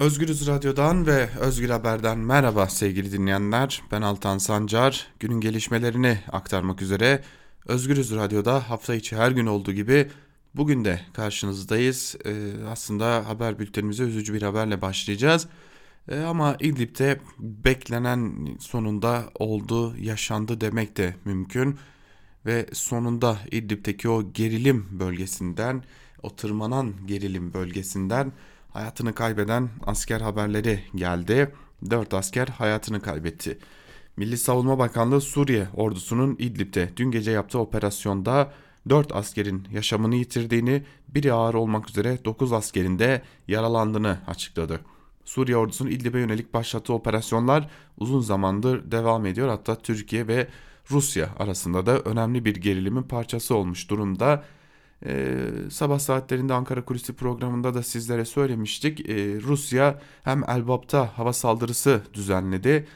Özgürüz Radyo'dan ve Özgür Haber'den merhaba sevgili dinleyenler. Ben Altan Sancar. Günün gelişmelerini aktarmak üzere Özgürüz Radyo'da hafta içi her gün olduğu gibi bugün de karşınızdayız. Ee, aslında haber bültenimize üzücü bir haberle başlayacağız. Ee, ama İdlib'de beklenen sonunda oldu, yaşandı demek de mümkün. Ve sonunda İdlib'deki o gerilim bölgesinden, o tırmanan gerilim bölgesinden hayatını kaybeden asker haberleri geldi. 4 asker hayatını kaybetti. Milli Savunma Bakanlığı Suriye ordusunun İdlib'de dün gece yaptığı operasyonda 4 askerin yaşamını yitirdiğini, biri ağır olmak üzere 9 askerin de yaralandığını açıkladı. Suriye ordusunun İdlib'e yönelik başlattığı operasyonlar uzun zamandır devam ediyor. Hatta Türkiye ve Rusya arasında da önemli bir gerilimin parçası olmuş durumda. Ee, sabah saatlerinde Ankara Kulisi programında da sizlere söylemiştik. Ee, Rusya hem Elbap'ta hava saldırısı düzenledi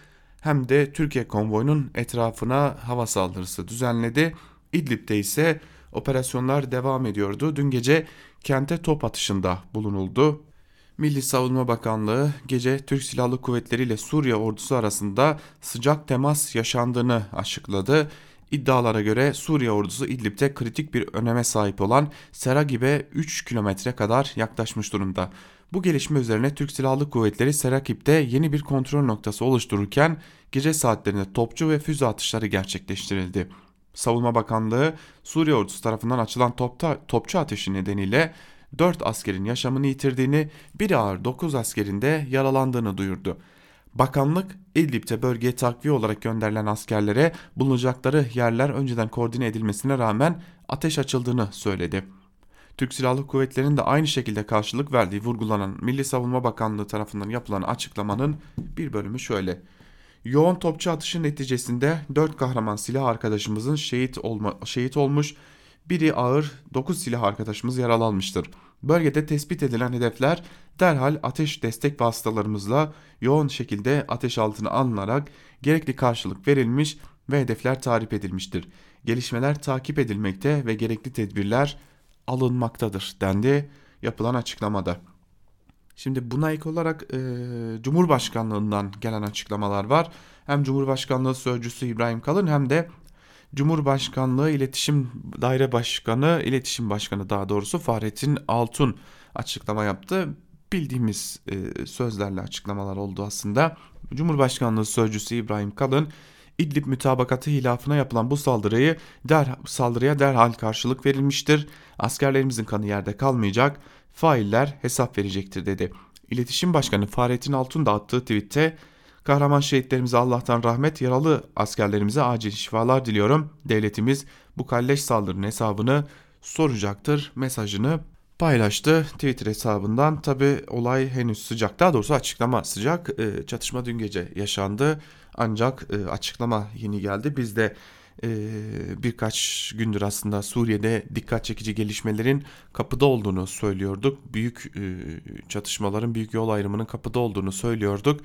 hem de Türkiye konvoyunun etrafına hava saldırısı düzenledi. İdlib'de ise operasyonlar devam ediyordu. Dün gece kente top atışında bulunuldu. Milli Savunma Bakanlığı gece Türk Silahlı Kuvvetleri ile Suriye ordusu arasında sıcak temas yaşandığını açıkladı. İddialara göre Suriye ordusu İdlib'de kritik bir öneme sahip olan Seragib'e 3 kilometre kadar yaklaşmış durumda. Bu gelişme üzerine Türk Silahlı Kuvvetleri Serakip'te yeni bir kontrol noktası oluştururken gece saatlerinde topçu ve füze atışları gerçekleştirildi. Savunma Bakanlığı Suriye ordusu tarafından açılan topta, topçu ateşi nedeniyle 4 askerin yaşamını yitirdiğini, bir ağır 9 askerin de yaralandığını duyurdu. Bakanlık İdlib'te bölgeye takviye olarak gönderilen askerlere bulunacakları yerler önceden koordine edilmesine rağmen ateş açıldığını söyledi. Türk Silahlı Kuvvetleri'nin de aynı şekilde karşılık verdiği vurgulanan Milli Savunma Bakanlığı tarafından yapılan açıklamanın bir bölümü şöyle. Yoğun topçu atışı neticesinde 4 kahraman silah arkadaşımızın şehit, olma, şehit olmuş, biri ağır 9 silah arkadaşımız yaralanmıştır. Bölgede tespit edilen hedefler derhal ateş destek vasıtalarımızla yoğun şekilde ateş altına alınarak gerekli karşılık verilmiş ve hedefler tarif edilmiştir. Gelişmeler takip edilmekte ve gerekli tedbirler alınmaktadır dendi yapılan açıklamada. Şimdi buna ek olarak e, Cumhurbaşkanlığından gelen açıklamalar var. Hem Cumhurbaşkanlığı Sözcüsü İbrahim Kalın hem de Cumhurbaşkanlığı İletişim Daire Başkanı, İletişim Başkanı daha doğrusu Fahrettin Altun açıklama yaptı. Bildiğimiz e, sözlerle açıklamalar oldu aslında. Cumhurbaşkanlığı Sözcüsü İbrahim Kalın, İdlib mütabakatı hilafına yapılan bu saldırıyı der, saldırıya derhal karşılık verilmiştir. Askerlerimizin kanı yerde kalmayacak, failler hesap verecektir dedi. İletişim Başkanı Fahrettin Altun da attığı tweette Kahraman şehitlerimize Allah'tan rahmet, yaralı askerlerimize acil şifalar diliyorum. Devletimiz bu kalleş saldırının hesabını soracaktır mesajını paylaştı Twitter hesabından. Tabi olay henüz sıcak daha doğrusu açıklama sıcak. E, çatışma dün gece yaşandı ancak e, açıklama yeni geldi. Biz de e, birkaç gündür aslında Suriye'de dikkat çekici gelişmelerin kapıda olduğunu söylüyorduk. Büyük e, çatışmaların, büyük yol ayrımının kapıda olduğunu söylüyorduk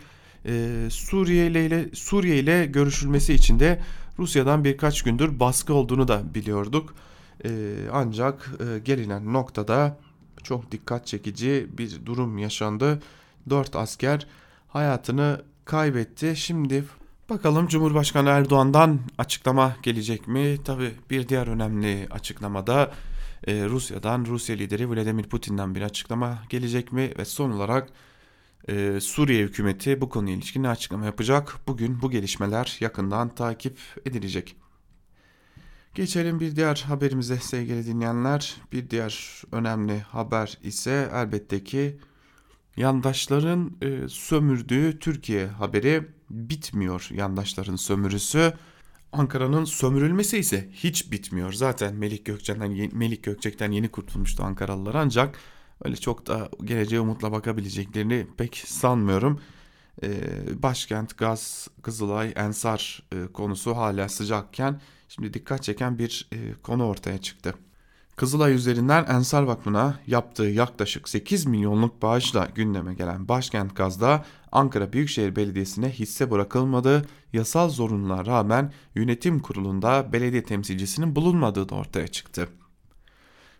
e, Suriye ile Suriye ile görüşülmesi için de Rusya'dan birkaç gündür baskı olduğunu da biliyorduk. E, ancak e, gelinen noktada çok dikkat çekici bir durum yaşandı. 4 asker hayatını kaybetti. Şimdi bakalım Cumhurbaşkanı Erdoğan'dan açıklama gelecek mi? Tabi bir diğer önemli açıklamada e, Rusya'dan Rusya lideri Vladimir Putin'den bir açıklama gelecek mi? Ve son olarak ee, Suriye hükümeti bu konuya ilişkin açıklama yapacak. Bugün bu gelişmeler yakından takip edilecek. Geçelim bir diğer haberimize sevgili dinleyenler. Bir diğer önemli haber ise elbette ki yandaşların e, sömürdüğü Türkiye haberi bitmiyor yandaşların sömürüsü. Ankara'nın sömürülmesi ise hiç bitmiyor. Zaten Melik Gökçek'ten Melik Gökçek'ten yeni kurtulmuştu Ankaralılar ancak öyle çok da geleceğe umutla bakabileceklerini pek sanmıyorum. Ee, başkent, Gaz, Kızılay, Ensar e, konusu hala sıcakken şimdi dikkat çeken bir e, konu ortaya çıktı. Kızılay üzerinden Ensar Vakfı'na yaptığı yaklaşık 8 milyonluk bağışla gündeme gelen Başkent Gaz'da Ankara Büyükşehir Belediyesi'ne hisse bırakılmadığı yasal zorunluluğa rağmen yönetim kurulunda belediye temsilcisinin bulunmadığı da ortaya çıktı.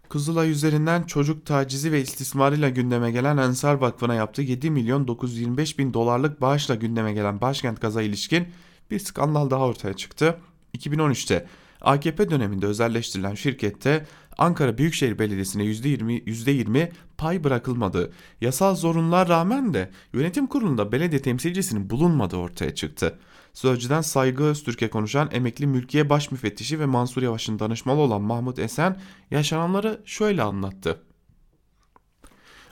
Kızılay üzerinden çocuk tacizi ve istismarıyla gündeme gelen Ensar Vakfı'na yaptığı 7 milyon 925 bin dolarlık bağışla gündeme gelen başkent gaza ilişkin bir skandal daha ortaya çıktı. 2013'te AKP döneminde özelleştirilen şirkette Ankara Büyükşehir Belediyesi'ne %20, %20 pay bırakılmadığı, yasal zorunluğa rağmen de yönetim kurulunda belediye temsilcisinin bulunmadığı ortaya çıktı. Sözcüden Saygı Öztürk'e konuşan emekli mülkiye baş müfettişi ve Mansur Yavaş'ın danışmalı olan Mahmut Esen yaşananları şöyle anlattı.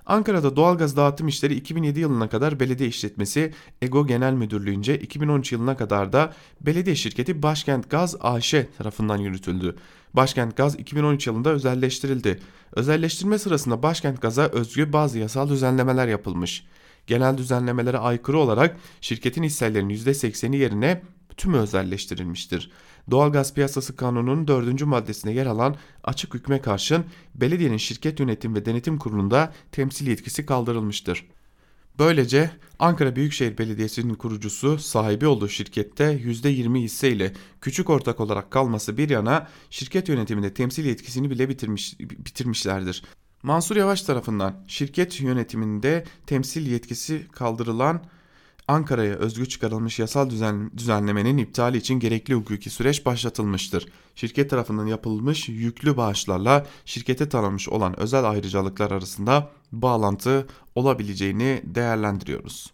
Ankara'da doğalgaz dağıtım işleri 2007 yılına kadar belediye işletmesi EGO Genel Müdürlüğü'nce 2013 yılına kadar da belediye şirketi Başkent Gaz AŞ tarafından yürütüldü. Başkent Gaz 2013 yılında özelleştirildi. Özelleştirme sırasında Başkent Gaz'a özgü bazı yasal düzenlemeler yapılmış. Genel düzenlemelere aykırı olarak şirketin hisselerinin %80'i yerine tümü özelleştirilmiştir. Doğalgaz Piyasası Kanunu'nun 4. maddesine yer alan açık hükme karşın belediyenin şirket yönetim ve denetim kurulunda temsil yetkisi kaldırılmıştır. Böylece Ankara Büyükşehir Belediyesi'nin kurucusu sahibi olduğu şirkette %20 hisseyle küçük ortak olarak kalması bir yana şirket yönetiminde temsil yetkisini bile bitirmiş, bitirmişlerdir. Mansur Yavaş tarafından şirket yönetiminde temsil yetkisi kaldırılan Ankara'ya özgü çıkarılmış yasal düzen, düzenlemenin iptali için gerekli hukuki süreç başlatılmıştır. Şirket tarafından yapılmış yüklü bağışlarla şirkete tanınmış olan özel ayrıcalıklar arasında bağlantı olabileceğini değerlendiriyoruz.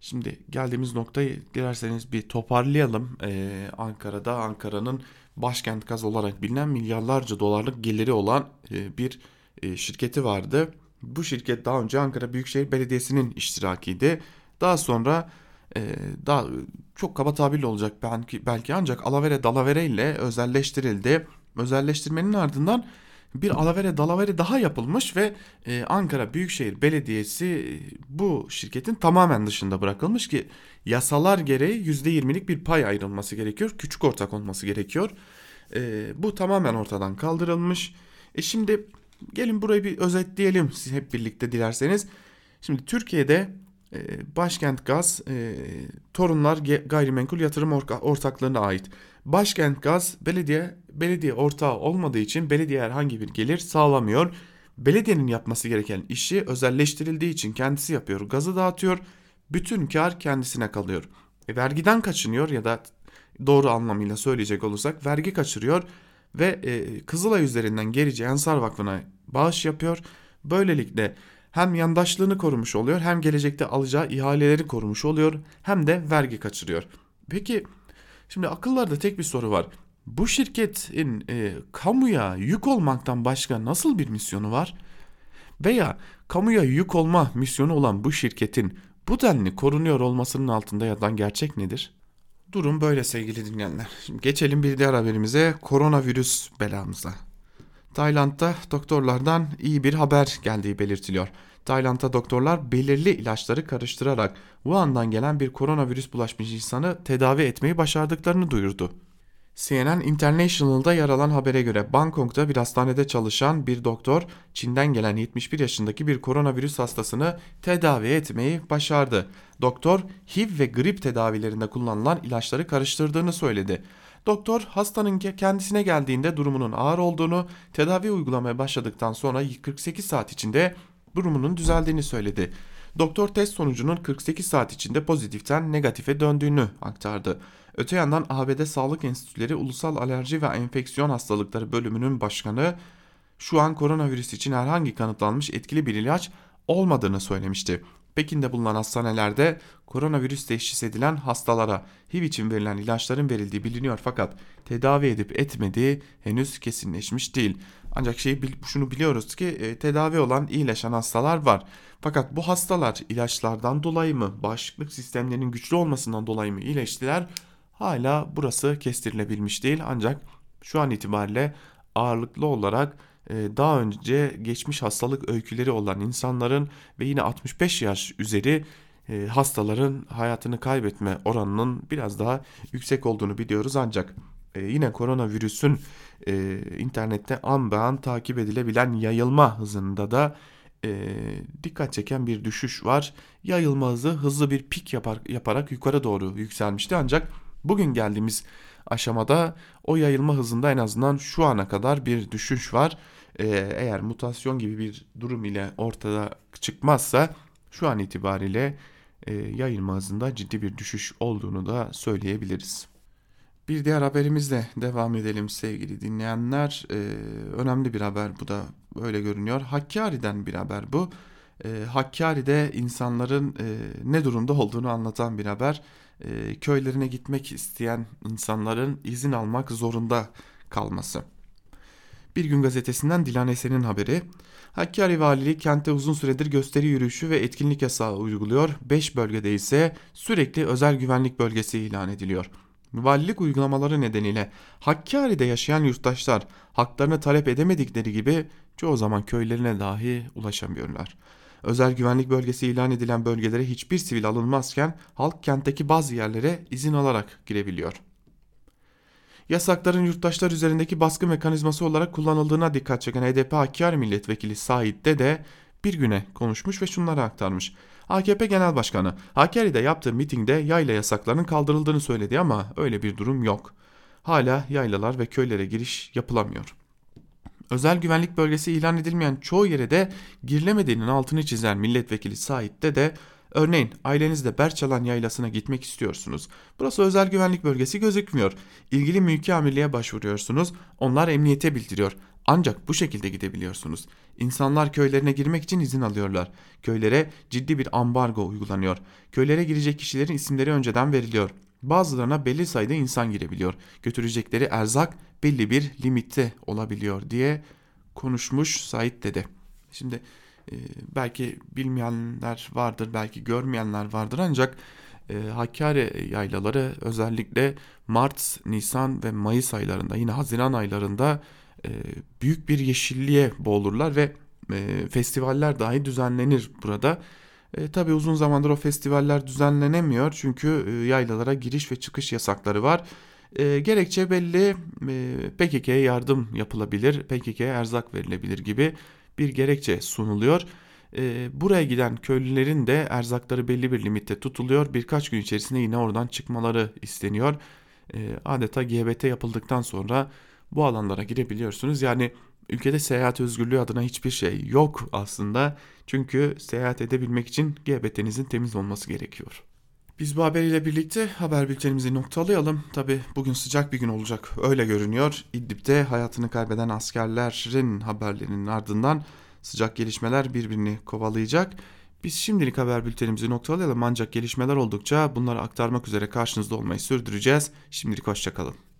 Şimdi geldiğimiz noktayı dilerseniz bir toparlayalım. Ee, Ankara'da Ankara'nın başkent gaz olarak bilinen milyarlarca dolarlık geliri olan e, bir e, şirketi vardı. Bu şirket daha önce Ankara Büyükşehir Belediyesi'nin iştirakiydi. Daha sonra e, daha çok kaba tabirle olacak belki, belki ancak alavere dalavere ile özelleştirildi. Özelleştirmenin ardından bir alavere dalavere daha yapılmış ve e, Ankara Büyükşehir Belediyesi e, bu şirketin tamamen dışında bırakılmış ki yasalar gereği %20'lik bir pay ayrılması gerekiyor. Küçük ortak olması gerekiyor. E, bu tamamen ortadan kaldırılmış. E şimdi gelin burayı bir özetleyelim hep birlikte dilerseniz. Şimdi Türkiye'de Başkent Gaz e, Torunlar Gayrimenkul Yatırım Ortaklığı'na ait. Başkent Gaz belediye belediye ortağı olmadığı için belediye herhangi bir gelir sağlamıyor. Belediyenin yapması gereken işi özelleştirildiği için kendisi yapıyor. Gazı dağıtıyor. Bütün kar kendisine kalıyor. E, vergiden kaçınıyor ya da doğru anlamıyla söyleyecek olursak vergi kaçırıyor ve e, Kızılay üzerinden gerici Ensar Vakfı'na bağış yapıyor. Böylelikle hem yandaşlığını korumuş oluyor hem gelecekte alacağı ihaleleri korumuş oluyor hem de vergi kaçırıyor. Peki şimdi akıllarda tek bir soru var. Bu şirketin e, kamuya yük olmaktan başka nasıl bir misyonu var? Veya kamuya yük olma misyonu olan bu şirketin bu denli korunuyor olmasının altında yatan gerçek nedir? Durum böyle sevgili dinleyenler. Şimdi geçelim bir diğer haberimize koronavirüs belamıza. Tayland'da doktorlardan iyi bir haber geldiği belirtiliyor. Tayland'da doktorlar belirli ilaçları karıştırarak Wuhan'dan gelen bir koronavirüs bulaşmış insanı tedavi etmeyi başardıklarını duyurdu. CNN International'da yer alan habere göre Bangkok'ta bir hastanede çalışan bir doktor Çin'den gelen 71 yaşındaki bir koronavirüs hastasını tedavi etmeyi başardı. Doktor HIV ve grip tedavilerinde kullanılan ilaçları karıştırdığını söyledi. Doktor hastanın kendisine geldiğinde durumunun ağır olduğunu, tedavi uygulamaya başladıktan sonra 48 saat içinde durumunun düzeldiğini söyledi. Doktor test sonucunun 48 saat içinde pozitiften negatife döndüğünü aktardı. Öte yandan ABD Sağlık Enstitüleri Ulusal Alerji ve Enfeksiyon Hastalıkları Bölümünün başkanı şu an koronavirüs için herhangi kanıtlanmış etkili bir ilaç olmadığını söylemişti. Pekin'de bulunan hastanelerde koronavirüs teşhis edilen hastalara HIV için verilen ilaçların verildiği biliniyor fakat tedavi edip etmediği henüz kesinleşmiş değil. Ancak şey şunu biliyoruz ki e, tedavi olan iyileşen hastalar var. Fakat bu hastalar ilaçlardan dolayı mı, bağışıklık sistemlerinin güçlü olmasından dolayı mı iyileştiler? Hala burası kestirilebilmiş değil ancak şu an itibariyle ağırlıklı olarak e, daha önce geçmiş hastalık öyküleri olan insanların ve yine 65 yaş üzeri e, hastaların hayatını kaybetme oranının biraz daha yüksek olduğunu biliyoruz ancak e, yine koronavirüsün internette an be an takip edilebilen yayılma hızında da dikkat çeken bir düşüş var. Yayılma hızı hızlı bir pik yapar, yaparak yukarı doğru yükselmişti ancak bugün geldiğimiz aşamada o yayılma hızında en azından şu ana kadar bir düşüş var. e, eğer mutasyon gibi bir durum ile ortada çıkmazsa şu an itibariyle e, yayılma hızında ciddi bir düşüş olduğunu da söyleyebiliriz. Bir diğer haberimizle devam edelim sevgili dinleyenler. Ee, önemli bir haber bu da öyle görünüyor. Hakkari'den bir haber bu. Ee, Hakkari'de insanların e, ne durumda olduğunu anlatan bir haber. Ee, köylerine gitmek isteyen insanların izin almak zorunda kalması. Bir gün gazetesinden Dilan Esen'in haberi. Hakkari Valiliği kente uzun süredir gösteri yürüyüşü ve etkinlik yasağı uyguluyor. 5 bölgede ise sürekli özel güvenlik bölgesi ilan ediliyor. Valilik uygulamaları nedeniyle Hakkari'de yaşayan yurttaşlar haklarını talep edemedikleri gibi çoğu zaman köylerine dahi ulaşamıyorlar. Özel güvenlik bölgesi ilan edilen bölgelere hiçbir sivil alınmazken halk kentteki bazı yerlere izin alarak girebiliyor. Yasakların yurttaşlar üzerindeki baskı mekanizması olarak kullanıldığına dikkat çeken HDP Hakkari Milletvekili Said de bir güne konuşmuş ve şunları aktarmış. AKP Genel Başkanı Hakkari'de yaptığı mitingde yayla yasaklarının kaldırıldığını söyledi ama öyle bir durum yok. Hala yaylalar ve köylere giriş yapılamıyor. Özel güvenlik bölgesi ilan edilmeyen çoğu yere de girilemediğinin altını çizen milletvekili Said de Örneğin ailenizde Berçalan yaylasına gitmek istiyorsunuz. Burası özel güvenlik bölgesi gözükmüyor. İlgili mülki amirliğe başvuruyorsunuz. Onlar emniyete bildiriyor. Ancak bu şekilde gidebiliyorsunuz. İnsanlar köylerine girmek için izin alıyorlar. Köylere ciddi bir ambargo uygulanıyor. Köylere girecek kişilerin isimleri önceden veriliyor. Bazılarına belli sayıda insan girebiliyor. Götürecekleri erzak belli bir limitte olabiliyor diye konuşmuş Said dede. Şimdi e, belki bilmeyenler vardır, belki görmeyenler vardır ancak e, Hakkari yaylaları özellikle Mart, Nisan ve Mayıs aylarında yine Haziran aylarında e, büyük bir yeşilliğe boğulurlar ve e, festivaller dahi düzenlenir burada. E, Tabi uzun zamandır o festivaller düzenlenemiyor çünkü e, yaylalara giriş ve çıkış yasakları var. E, gerekçe belli e, PKK'ya yardım yapılabilir, PKK'ya erzak verilebilir gibi bir gerekçe sunuluyor. E, buraya giden köylülerin de erzakları belli bir limitte tutuluyor. Birkaç gün içerisinde yine oradan çıkmaları isteniyor. E, adeta GBT yapıldıktan sonra bu alanlara girebiliyorsunuz. Yani ülkede seyahat özgürlüğü adına hiçbir şey yok aslında. Çünkü seyahat edebilmek için GBT'nizin temiz olması gerekiyor. Biz bu haberiyle birlikte haber bültenimizi noktalayalım. Tabi bugün sıcak bir gün olacak öyle görünüyor. İdlib'de hayatını kaybeden askerlerin haberlerinin ardından sıcak gelişmeler birbirini kovalayacak. Biz şimdilik haber bültenimizi noktalayalım ancak gelişmeler oldukça bunları aktarmak üzere karşınızda olmayı sürdüreceğiz. Şimdilik hoşçakalın.